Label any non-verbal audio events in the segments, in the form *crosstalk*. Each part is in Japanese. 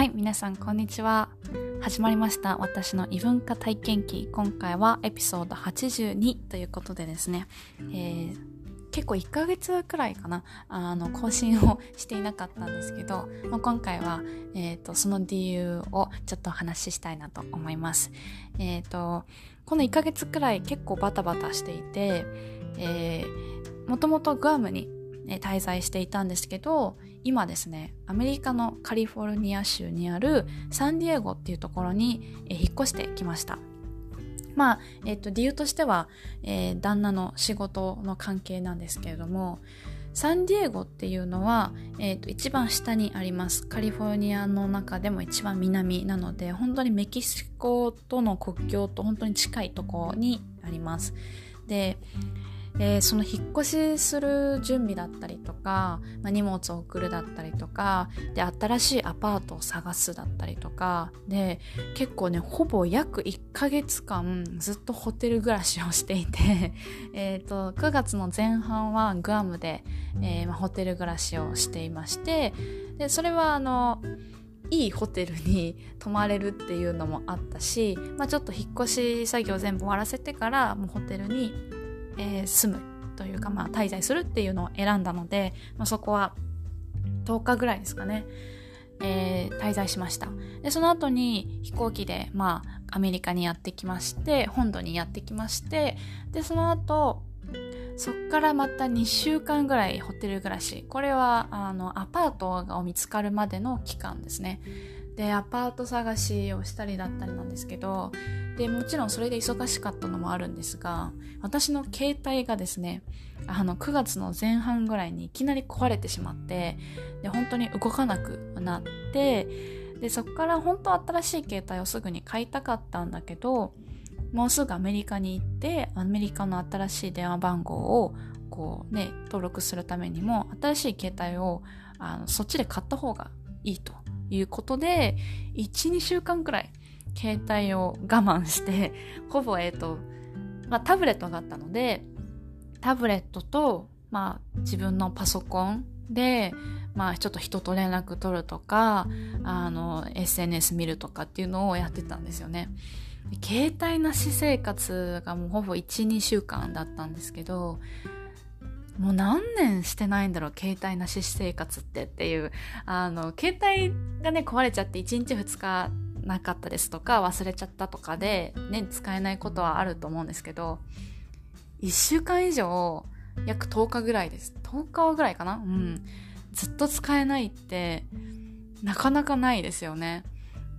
はい、皆さんこんにちは。始まりました。私の異文化体験記。今回はエピソード82ということでですね、えー、結構1ヶ月くらいかな、あの、更新をしていなかったんですけど、まあ、今回は、えっ、ー、と、その理由をちょっとお話ししたいなと思います。えっ、ー、と、この1ヶ月くらい結構バタバタしていて、えー、もともとグアムに滞在していたんですけど今ですねアメリカのカリフォルニア州にあるサンディエゴっていうところに引っ越してきました。まあ、えっ、と理由としては、えー、旦那の仕事の関係なんですけれどもサンディエゴっていうのは、えーと、一番下にあります。カリフォルニアの中でも一番南なので本当にメキシコとの国境と本当に近いところにあります。でえー、その引っ越しする準備だったりとか、まあ、荷物を送るだったりとかで新しいアパートを探すだったりとかで結構ねほぼ約1ヶ月間ずっとホテル暮らしをしていて *laughs* えと9月の前半はグアムで、えー、まあ、ホテル暮らしをしていましてでそれはあのいいホテルに *laughs* 泊まれるっていうのもあったし、まあ、ちょっと引っ越し作業全部終わらせてからもうホテルにえー、住むというか、まあ、滞在するっていうのを選んだので、まあ、そこは10日ぐらいですかね、えー、滞在しました。でその後に飛行機で、まあ、アメリカにやってきまして本土にやってきましてでその後そっからまた2週間ぐらいホテル暮らし。これはあのアパートが見つかるまでの期間ですね。でアパート探しをしたりだったりなんですけどでもちろんそれで忙しかったのもあるんですが私の携帯がですねあの9月の前半ぐらいにいきなり壊れてしまってで本当に動かなくなってでそこから本当新しい携帯をすぐに買いたかったんだけどもうすぐアメリカに行ってアメリカの新しい電話番号をこうね登録するためにも新しい携帯をあのそっちで買った方がいいということで、1、2週間くらい携帯を我慢して、*laughs* ほぼ、えっ、ー、と、まあ、タブレットがあったので、タブレットと、まあ、自分のパソコンで、まあ、ちょっと人と連絡取るとか、あの、SNS 見るとかっていうのをやってたんですよね。携帯なし生活がもうほぼ1、2週間だったんですけど、もう何年してないんだろう携帯なし生活ってっていうあの携帯がね壊れちゃって1日2日なかったですとか忘れちゃったとかでね使えないことはあると思うんですけど1週間以上約10日ぐらいです。10日ぐらいかな？うん。ずっと使えないってなかなかないですよね。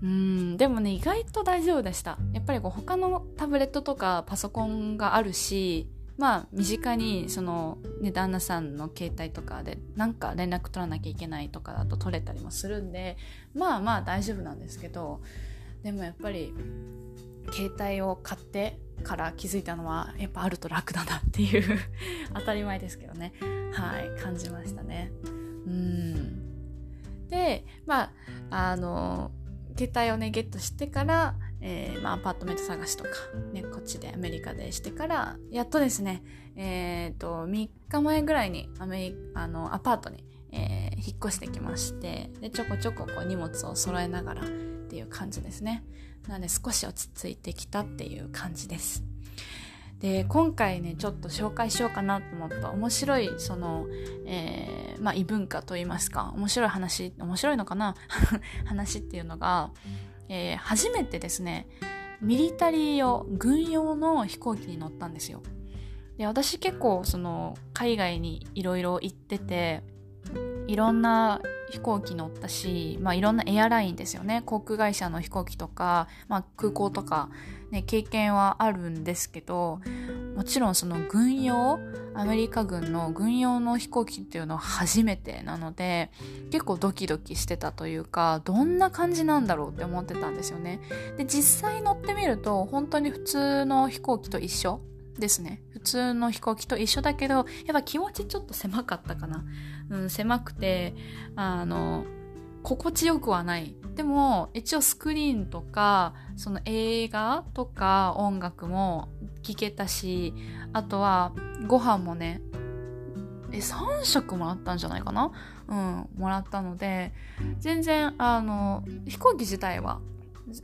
うん。でもね意外と大丈夫でした。やっぱりこう他のタブレットとかパソコンがあるしまあ身近にその、ね、旦那さんの携帯とかでなんか連絡取らなきゃいけないとかだと取れたりもするんでまあまあ大丈夫なんですけどでもやっぱり携帯を買ってから気づいたのはやっぱあると楽だなっていう *laughs* 当たり前ですけどね。はい感じましたね。うん。でまああの携帯をねゲットしてからえー、まあ、アパートメント探しとか、ね、こっちでアメリカでしてから、やっとですね、え、ー、と、3日前ぐらいにアメリあのアパートに、えー、引っ越してきまして、で、ちょこちょここう荷物を揃えながらっていう感じですね。なので少し落ち着いてきたっていう感じです。で、今回ね、ちょっと紹介しようかなと思った面白い、その、えー、まあ、異文化といいますか、面白い話、面白いのかな？*laughs* 話っていうのが、えー、初めてですね、ミリタリー用、軍用の飛行機に乗ったんですよ。で、私結構その海外にいろいろ行ってて、いろんな飛行機乗ったし、まあ、いろんなエアラインですよね。航空会社の飛行機とか、まあ、空港とか、ね、経験はあるんですけどもちろんその軍用アメリカ軍の軍用の飛行機っていうのは初めてなので結構ドキドキしてたというかどんな感じなんだろうって思ってたんですよね。で実際乗ってみると本当に普通の飛行機と一緒。ですね。普通の飛行機と一緒だけどやっぱ気持ちちょっと狭かったかな、うん、狭くてあの心地よくはない。でも一応スクリーンとかその映画とか音楽も聴けたしあとはご飯もねえ3食もらったんじゃないかな？うんもらったので全然あの飛行機自体は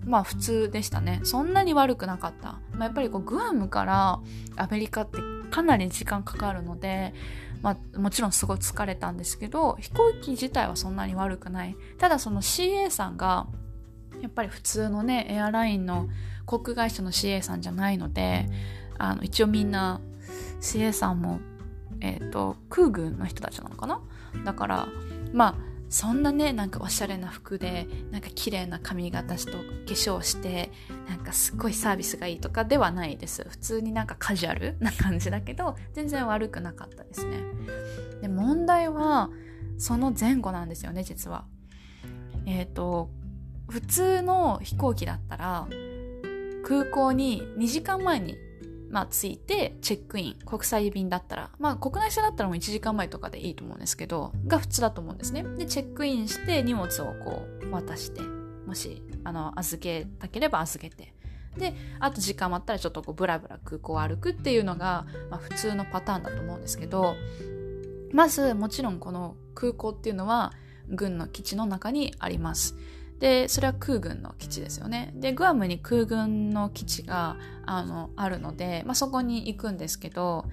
まあ普通でしたね。そんなに悪くなかった、まあ、やっぱりこうグアムからアメリカってかなり時間かかるのでまあ、もちろんすごい疲れたんですけど飛行機自体はそんなに悪くない。ただその CA さんがやっぱり普通のねエアラインの航空会社の CA さんじゃないのであの一応みんな CA さんも、えーと、空軍の人たちなのかな？だからまあそんなねなんかおしゃれな服でなんか綺麗な髪型と化粧してなんかすっごいサービスがいいとかではないです。普通になんかカジュアルな感じだけど全然悪くなかったですね。で問題はその前後なんですよね実は。えっ、ー、と普通の飛行機だったら空港に2時間前にまあ、着いてチェックイン国際便だったらまあ国内線だったらもう1時間前とかでいいと思うんですけどが普通だと思うんですねでチェックインして荷物をこう渡してもしあの預けたければ預けてであと時間あったらちょっとこうブラブラ空港を歩くっていうのが、まあ、普通のパターンだと思うんですけどまずもちろんこの空港っていうのは軍の基地の中にあります。で、それは空軍の基地ですよね。で、グアムに空軍の基地があのあるので、まあ、そこに行くんですけど、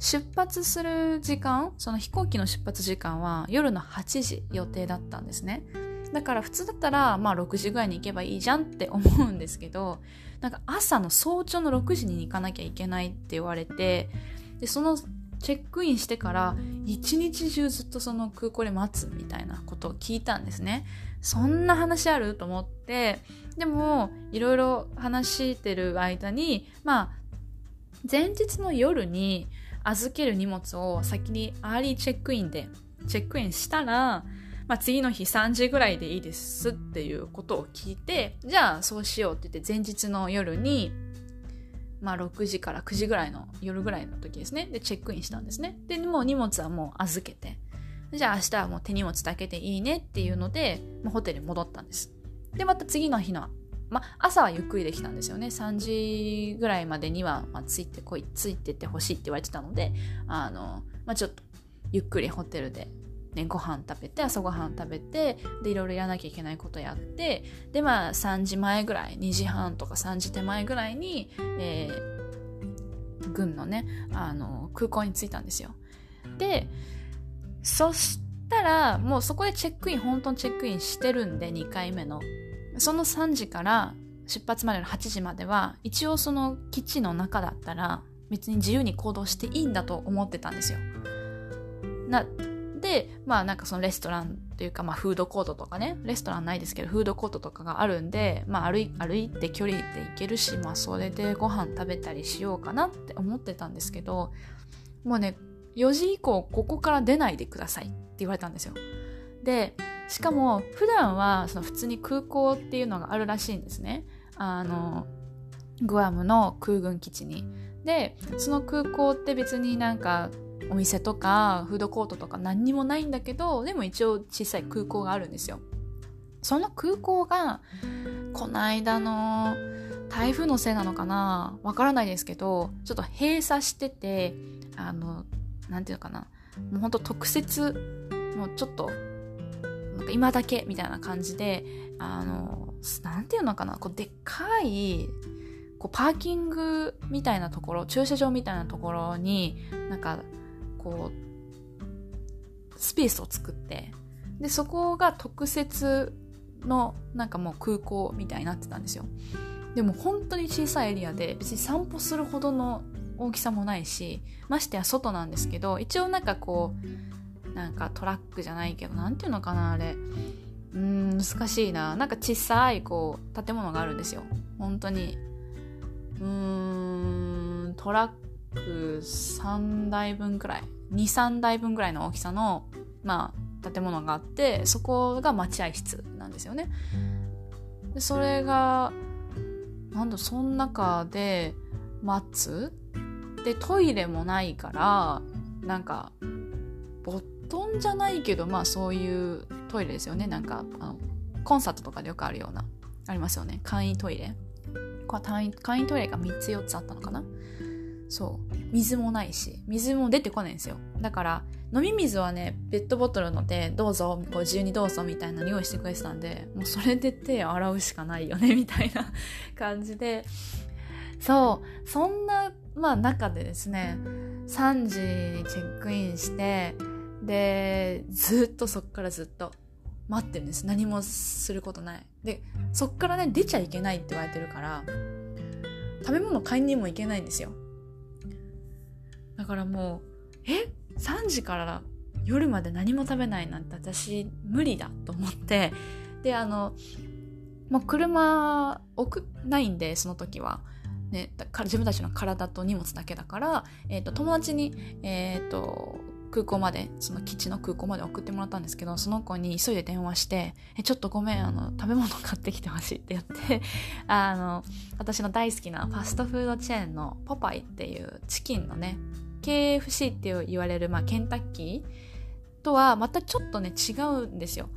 出発する時間、その飛行機の出発時間は夜の8時予定だったんですね。だから普通だったら、まあ6時ぐらいに行けばいいじゃんって思うんですけど、なんか朝の早朝の6時に行かなきゃいけないって言われて、で、そのチェックインしてから一日中ずっとその空港で待つみたいなことを聞いたんですね。そんな話ある？と思って。でもいろいろ話してる間にまあ前日の夜に預ける荷物を先にアーリーチェックインでチェックインしたら、まあ、次の日3時ぐらいでいいですっていうことを聞いてじゃあそうしようって言って前日の夜にまあ6時から9時ぐらいの夜ぐらいの時ですね。でチェックインしたんですね。でもう荷物はもう預けて。じゃあ明日はもう手荷物だけでいいねっていうので、まあ、ホテルに戻ったんです。で、また次の日の、まあ、朝はゆっくりできたんですよね。3時ぐらいまでには、まあ、ついてこい、ついてってほしいって言われてたので、あの、まあ、ちょっとゆっくりホテルでね、ご飯食べて朝ごはん食べてでいろいろやらなきゃいけないことやってでまあ3時前ぐらい2時半とか3時手前ぐらいに、えー、軍のねあの空港に着いたんですよでそしたら、もうそこでチェックイン、本当にチェックインしてるんで、2回目の。その3時から出発までの8時までは、一応その基地の中だったら、別に自由に行動していいんだと思ってたんですよ。な、で、まあなんかそのレストランというか、まあフードコートとかね、レストランないですけど、フードコートとかがあるんで、まあ歩い歩いて距離で行けるし、まあそれでご飯食べたりしようかなって思ってたんですけど、もうね、4時以降ここから出ないでくださいって言われたんですよ。で、しかも普段はその普通に空港っていうのがあるらしいんですね。あの、グアムの空軍基地に。で、その空港って別になんかお店とかフードコートとか何にもないんだけど、でも一応小さい空港があるんですよ。その空港が、この間の台風のせいなのかな？わからないですけど、ちょっと閉鎖してて、あの、なんていうかな。もうほんと特設もうちょっとなんか今だけみたいな感じであのなんていうのかな。こうでっかいこうパーキングみたいなところ駐車場みたいなところになんかこうスペースを作ってでそこが特設のなんかもう空港みたいになってたんですよ。でも本当に小さいエリアで別に散歩するほどの大きさもないしましてや外なんですけど一応なんかこうなんかトラックじゃないけど何ていうのかなあれ。うん難しいな。なんか小さいこう建物があるんですよ。本当に。うーんトラック3台分くらい。23台分くらいの大きさのまあ建物があってそこが待合室なんですよね。でそれがなんだその中で待つでトイレもないからなんかボットンじゃないけどまあそういうトイレですよね。なんかあのコンサートとかでよくあるようなありますよね。簡易トイレ。これ簡易トイレが3つ4つあったのかな。そう。水もないし、水も出てこないんですよ。だから、飲み水はね、ペットボトルので、どうぞ、こう自由にどうぞみたいなの用意してくれてたんで、もうそれで手洗うしかないよね、みたいな感じで、そう、そんな、まあ中でですね、3時にチェックインして、で、ずっとそっからずっと待ってるんです。何もすることない。で、そっからね、出ちゃいけないって言われてるから、食べ物買いにも行けないんですよ。だからもう、え ?3 時から夜まで何も食べないなんて私無理だと思って、で、あの、もう車置くないんで、その時は。ね、自分たちの体と荷物だけだから、えっ、ー、と、友達に、えっ、ー、と、空港まで、その基地の空港まで送ってもらったんですけど、その子に急いで電話して、え、ちょっとごめん、あの、食べ物買ってきてほしいって言って、*laughs* あの、私の大好きなファストフードチェーンのポパイっていうチキンのね、KFC って言われる、まあ、ケンタッキーとはまたちょっとね、違うんですよ。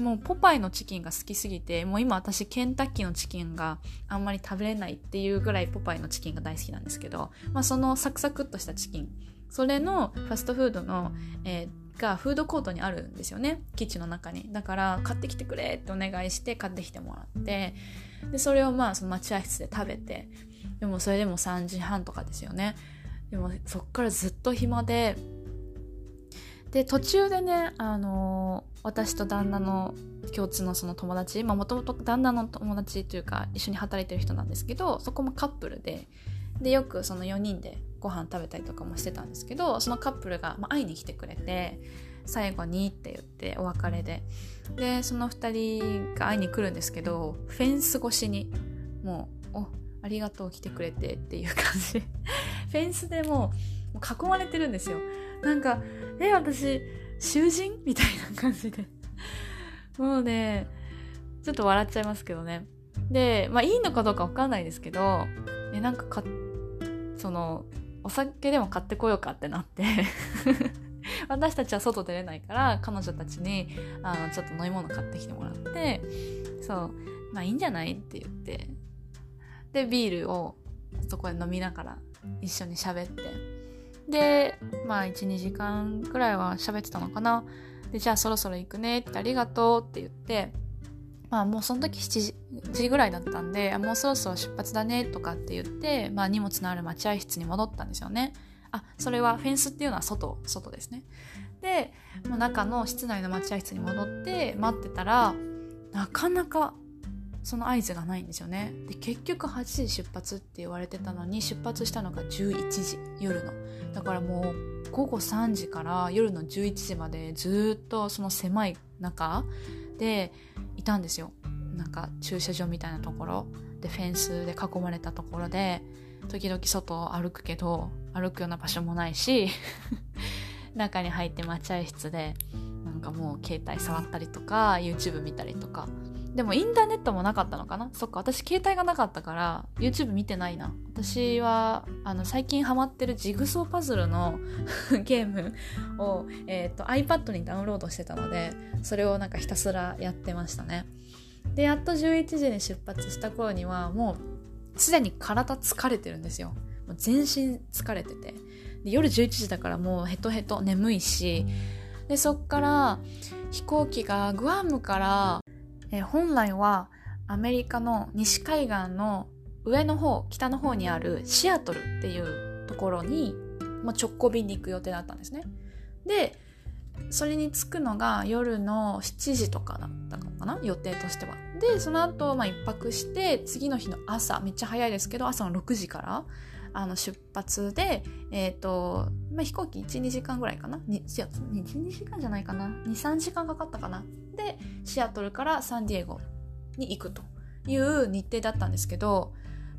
でもポパイのチキンが好きすぎてもう今私ケンタッキーのチキンがあんまり食べれないっていうぐらいポパイのチキンが大好きなんですけど、まあ、そのサクサクっとしたチキン。それのファストフードの、えー、がフードコートにあるんですよね。基地の中に。だから買ってきてくれってお願いして買ってきてもらって。でそれをまあその待合室で食べて。でもそれでも3時半とかですよね。でもそっからずっと暇で。で途中でねあの、私と旦那の共通のその友達もともと旦那の友達というか一緒に働いてる人なんですけどそこもカップルででよくその4人でご飯食べたりとかもしてたんですけどそのカップルが、まあ、会いに来てくれて最後にって言ってお別れで。でその2人が会いに来るんですけどフェンス越しにもう「おありがとう来てくれて」っていう感じフェンスでもう囲まれてるんですよ。なんか「え私囚人?」みたいな感じで。*laughs* もうねちょっと笑っちゃいますけどね。でまあいいのかどうかわかんないですけどえなんかかそのお酒でも買ってこようかってなって。*laughs* 私たちは外出れないから彼女たちにあのちょっと飲み物買ってきてもらってそうまあいいんじゃないって言って。でビールをそこで飲みながら一緒に喋って。でまあ12時間くらいは喋ってたのかなでじゃあそろそろ行くねってありがとうって言ってまあもうその時7時ぐらいだったんで、もうそろそろ出発だねとかって言って、まあ荷物のある待合室に戻ったんですよね。あ、それはフェンスっていうのは外、外ですね。で、も中の室内の待合室に戻って待ってたら、なかなかその合図がないんですよね。で、結局8時出発って言われてたのに、出発したのが11時、夜の。だからもう午後3時から夜の11時までずっとその狭い中でいたんですよなんか駐車場みたいなところでフェンスで囲まれたところで時々外を歩くけど歩くような場所もないし *laughs* 中に入って待合室でなんかもう携帯触ったりとか YouTube 見たりとかでもインターネットもなかったのかな？そっか私携帯がなかったから YouTube 見てないな。私はあの最近ハマってるジグソーパズルの *laughs* ゲームを、えーと、iPad にダウンロードしてたのでそれをなんかひたすらやってましたね。でやっと11時に出発した頃にはもうすでに体疲れてるんですよ。もう全身疲れてて。で夜11時だからもうヘトヘト眠いし。でそっから飛行機がグアムからえー、本来はアメリカの西海岸の上の方北の方にあるシアトルっていうところに、まあ、直行便に行く予定だったんですねでそれに着くのが夜の7時とかだったのかな？予定としてはでその後、まあ一泊して次の日の朝めっちゃ早いですけど朝の6時からあの出発で、え、ー、と、まあ、飛行機1、2時間ぐらいかな？1、2時間じゃないかな？2、3時間かかったかな？で、シアトルからサンディエゴに行くという日程だったんですけど、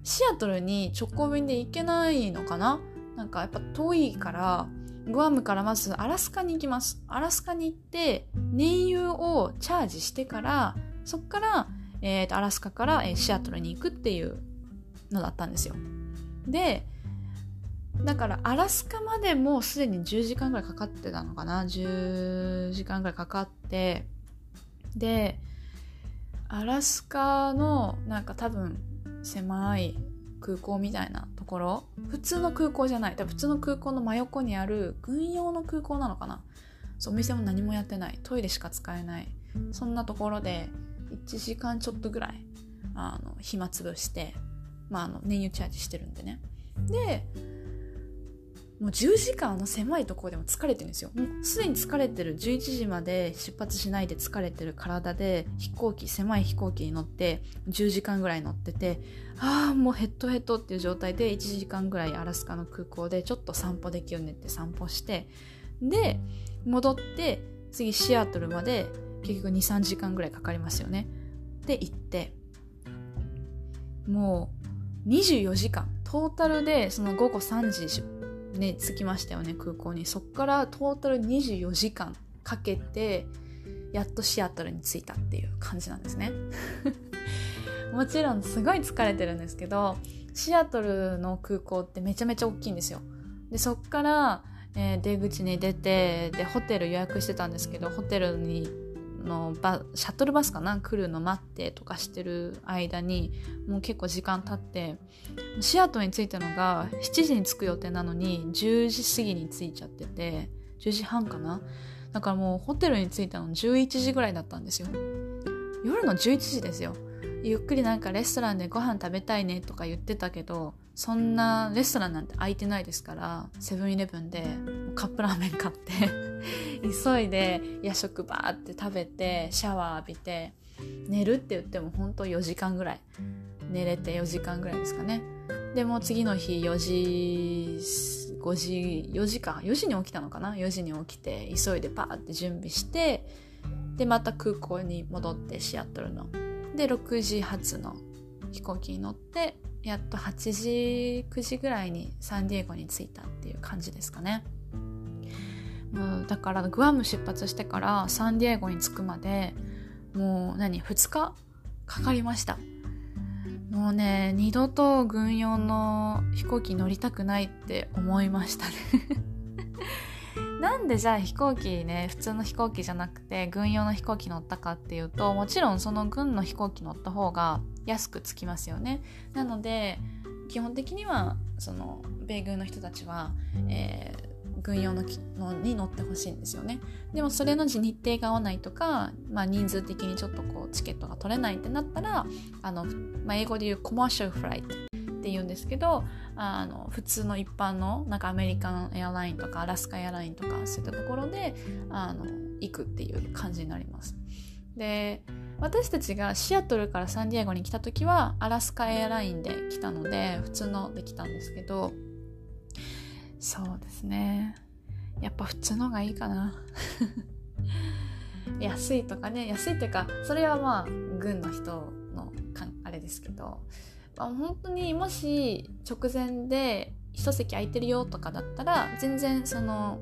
シアトルに直行便で行けないのかな？なんかやっぱ遠いから、グアムからまずアラスカに行きます。アラスカに行って、燃油をチャージしてから、そっから、えーと、アラスカから、えー、シアトルに行くっていうのだったんですよ。でだからアラスカまでもうすでに10時間ぐらいかかってたのかな？10時間ぐらいかかってでアラスカのなんか多分狭い空港みたいなところ普通の空港じゃない。多分普通の空港の真横にある軍用の空港なのかな。そうお店も何もやってない。トイレしか使えない。そんなところで1時間ちょっとぐらいあの暇つぶして、まあ、あの燃油チャージしてるんでね。でもう10時間の狭いところでも疲れてるんですよ。もうすでに疲れてる。11時まで出発しないで疲れてる体で飛行機狭い飛行機に乗って10時間ぐらい乗っててああもうヘッドヘッドっていう状態で1時間ぐらいアラスカの空港でちょっと散歩できるねって散歩してで戻って次シアトルまで結局23時間ぐらいかかりますよね。で行って。もう24時間。トータルでその午後3時出ね、着きましたよね空港に。そっからトータル24時間かけてやっとシアトルに着いたっていう感じなんですね。*laughs* もちろんすごい疲れてるんですけどシアトルの空港ってめちゃめちゃ大きいんですよ。でそっから、えー、出口に出てでホテル予約してたんですけどホテルにのバシャトルバスかな？来るの待ってとかしてる間にもう結構時間経ってシアトルに着いたのが7時に着く予定なのに10時過ぎに着いちゃってて10時半かな？だからもうホテルに着いたの11時ぐらいだったんですよ。夜の11時ですよ。ゆっくりなんかレストランでご飯食べたいねとか言ってたけどそんなレストランなんて空いてないですからセブンイレブンでカップラーメン買って急いで夜食バーって食べてシャワー浴びて寝るって言っても本当4時間ぐらい。寝れて4時間ぐらいですかね。でも次の日4時5時4時か。4時に起きたのかな？4時に起きて急いでパーって準備してでまた空港に戻ってシアトルの。で6時発の飛行機に乗ってやっと8時9時ぐらいにサンディエゴに着いたっていう感じですかね。もうだからグアム出発してからサンディエゴに着くまでもう何2日かかりました。もうね二度と軍用の飛行機乗りたくないって思いましたね。*laughs* なんでじゃあ飛行機ね普通の飛行機じゃなくて軍用の飛行機乗ったかっていうともちろんその軍の飛行機乗った方が安くつきますよね。なので基本的にはその米軍の人たちは、えー、軍用ののに乗ってほしいんですよねでもそれの日程が合わないとか、まあ、人数的にちょっとこうチケットが取れないってなったらあの、まあ、英語で言うコマーシャルフライトって言うんですけどあの普通の一般のなんかアメリカンエアラインとかアラスカエアラインとかそういったところであの行くっていう感じになります。で私たちがシアトルからサンディエゴに来た時はアラスカエアラインで来たので普通ので来たんですけどそうですね。やっぱ普通のがいいかな。*laughs* 安いとかね。安いっていうかそれはまあ軍の人のあれですけど、まあ、本当にもし直前で一席空いてるよとかだったら全然その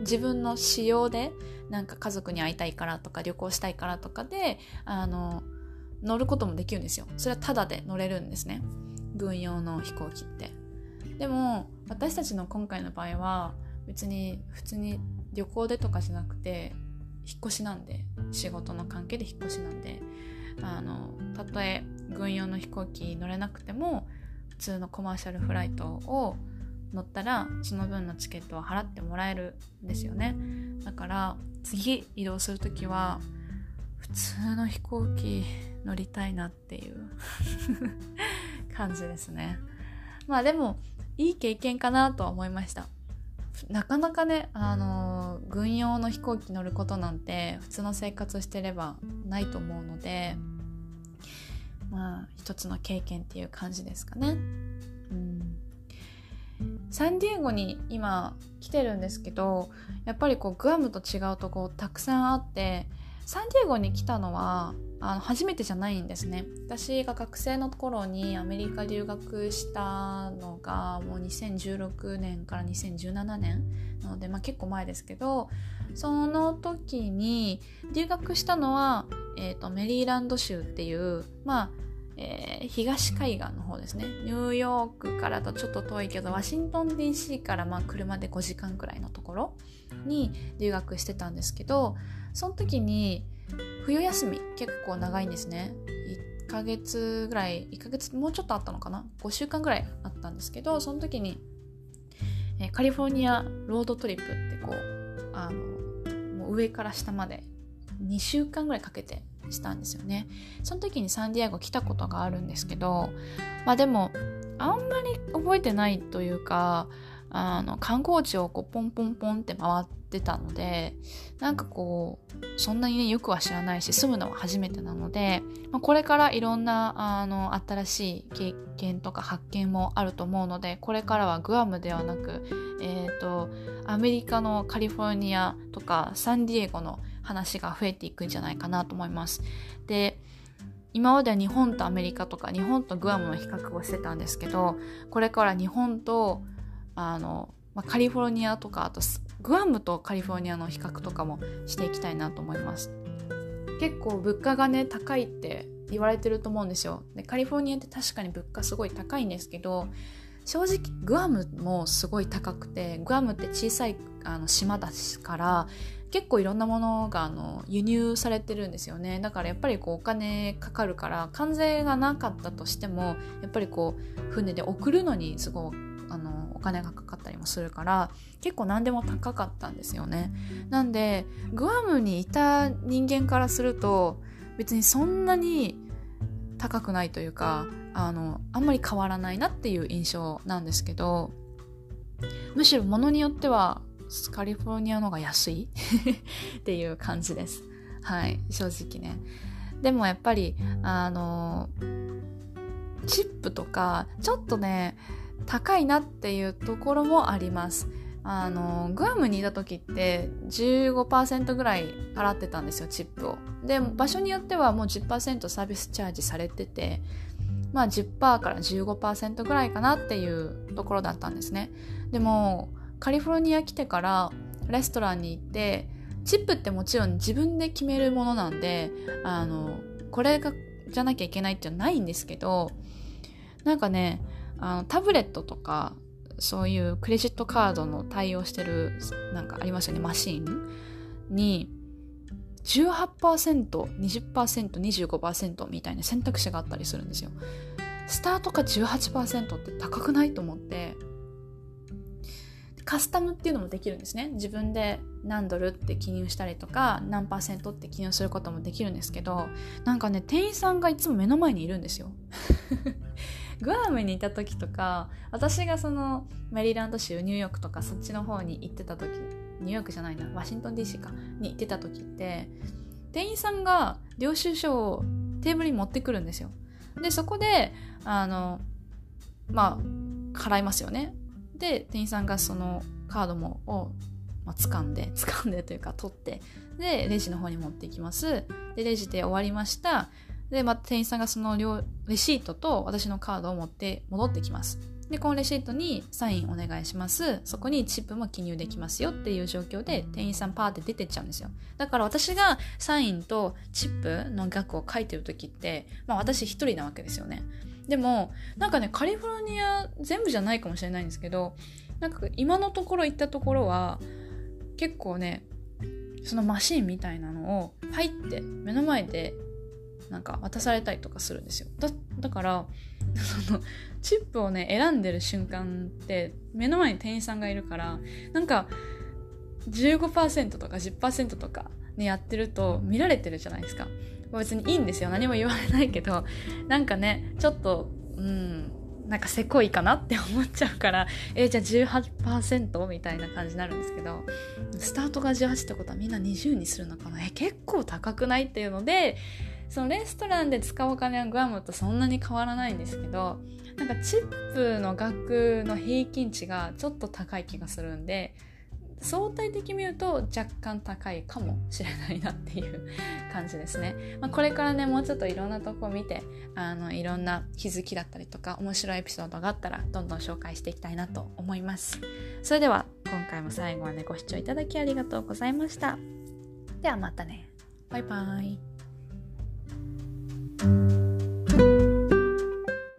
自分の仕様でなんか家族に会いたいからとか旅行したいからとかであの乗ることもできるんですよ。それはタダで乗れるんですね。軍用の飛行機って。でも私たちの今回の場合は別に普通に旅行でとかじゃなくて引っ越しなんで仕事の関係で引っ越しなんであのたとえ軍用の飛行機乗れなくても普通のコマーシャルフライトを乗ったらその分のチケットは払ってもらえるんですよね。だから次移動する時は普通の飛行機乗りたいなっていう *laughs* 感じですね。まあでもいい経験かなとは思いました。なかなかねあの軍用の飛行機乗ることなんて普通の生活してればないと思うのでまあ一つの経験っていう感じですかね。うん。サンディエゴに今来てるんですけどやっぱりこうグアムと違うとこたくさんあってサンディエゴに来たのはあの初めてじゃないんですね。私が学生の頃にアメリカ留学したのがもう2016年から2017年なので、まあ、結構前ですけどその時に留学したのは、えーとメリーランド州っていうまあえー、東海岸の方ですね。ニューヨークからとちょっと遠いけどワシントン DC からまあ車で5時間くらいのところに留学してたんですけどその時に冬休み結構長いんですね。1ヶ月ぐらい1ヶ月もうちょっとあったのかな？5週間ぐらいあったんですけどその時に、え、カリフォルニアロードトリップってこうあのもう上から下まで2週間ぐらいかけてしたんですよね。その時にサンディエゴ来たことがあるんですけどまあでもあんまり覚えてないというかあの観光地をこうポンポンポンって回ってたのでなんかこうそんなにねよくは知らないし住むのは初めてなので、まあ、これからいろんなあの新しい経験とか発見もあると思うのでこれからはグアムではなく、えーと、アメリカのカリフォルニアとかサンディエゴの話が増えていくんじゃないかなと思います。で今までは日本とアメリカとか日本とグアムの比較をしてたんですけどこれから日本とあの、まあ、カリフォルニアとかあとグアムとカリフォルニアの比較とかもしていきたいなと思います。結構物価がね高いって言われてると思うんですよ。でカリフォルニアって確かに物価すごい高いんですけど正直グアムもすごい高くてグアムって小さいあの島だから結構いろんなものがあの輸入されてるんですよね。だからやっぱりこうお金かかるから関税がなかったとしてもやっぱりこう船で送るのにすごいあのお金がかかったりもするから結構何でも高かったんですよね。なんでグアムにいた人間からすると別にそんなに高くないというかあのあんまり変わらないなっていう印象なんですけどむしろ物によってはカリフォルニアの方が安い *laughs* っていう感じです。はい正直ね。でもやっぱりあのチップとかちょっとね高いなっていうところもあります。あのグアムにいた時って15%ぐらい払ってたんですよチップを。で場所によってはもう10%サービスチャージされててまあ10%から15%ぐらいかなっていうところだったんですね。でもカリフォルニア来てからレストランに行ってチップってもちろん自分で決めるものなんであのこれがじゃなきゃいけないっていうのはないんですけどなんかねあのタブレットとかそういうクレジットカードの対応してるなんかありますよねマシンに18%、20%、25%みたいな選択肢があったりするんですよ。スタートが18%って高くないと思ってカスタムっていうのもできるんですね自分で何ドルって記入したりとか何パーセントって記入することもできるんですけどなんかね店員さんがいつも目の前にいるんですよグアムにいた時とか私がそのメリーランド州ニューヨークとかそっちの方に行ってた時ニューヨークじゃないなワシントン DC かに行ってた時って店員さんが領収書をテーブルに持ってくるんですよ。でそこであのまあ払いますよね。で店員さんがそのカードもを、まあ、掴んで *laughs* 掴んでというか取ってでレジの方に持っていきます。でレジで終わりました。で、また店員さんがそのレシートと私のカードを持って戻ってきます。で、このレシートにサインお願いします。そこにチップも記入できますよっていう状況で店員さんパーって出てっちゃうんですよ。だから私がサインとチップの額を書いてる時って、まあ私一人なわけですよね。でも、なんかね、カリフォルニア全部じゃないかもしれないんですけど、なんか今のところ行ったところは、結構ね、そのマシンみたいなのを入って目の前でなんか渡されたりとかするんですよ。だだから *laughs* そのチップをね選んでる瞬間って目の前に店員さんがいるからなんか15%とか10%とかねやってると見られてるじゃないですか。別にいいんですよ。何も言われないけどなんかねちょっとうんなんかせこいかなって思っちゃうからえじゃあ18%みたいな感じになるんですけどスタートが18ってことはみんな20にするのかな。え結構高くないっていうのでそのレストランで使うお金はグアムとそんなに変わらないんですけどなんかチップの額の平均値がちょっと高い気がするんで相対的に言うと若干高いかもしれないなっていう感じですね。まあ、これからねもうちょっといろんなとこを見てあのいろんな気づきだったりとか面白いエピソードがあったらどんどん紹介していきたいなと思います。それでは今回も最後までご視聴いただきありがとうございました。ではまたね。バイバイ。Thank you.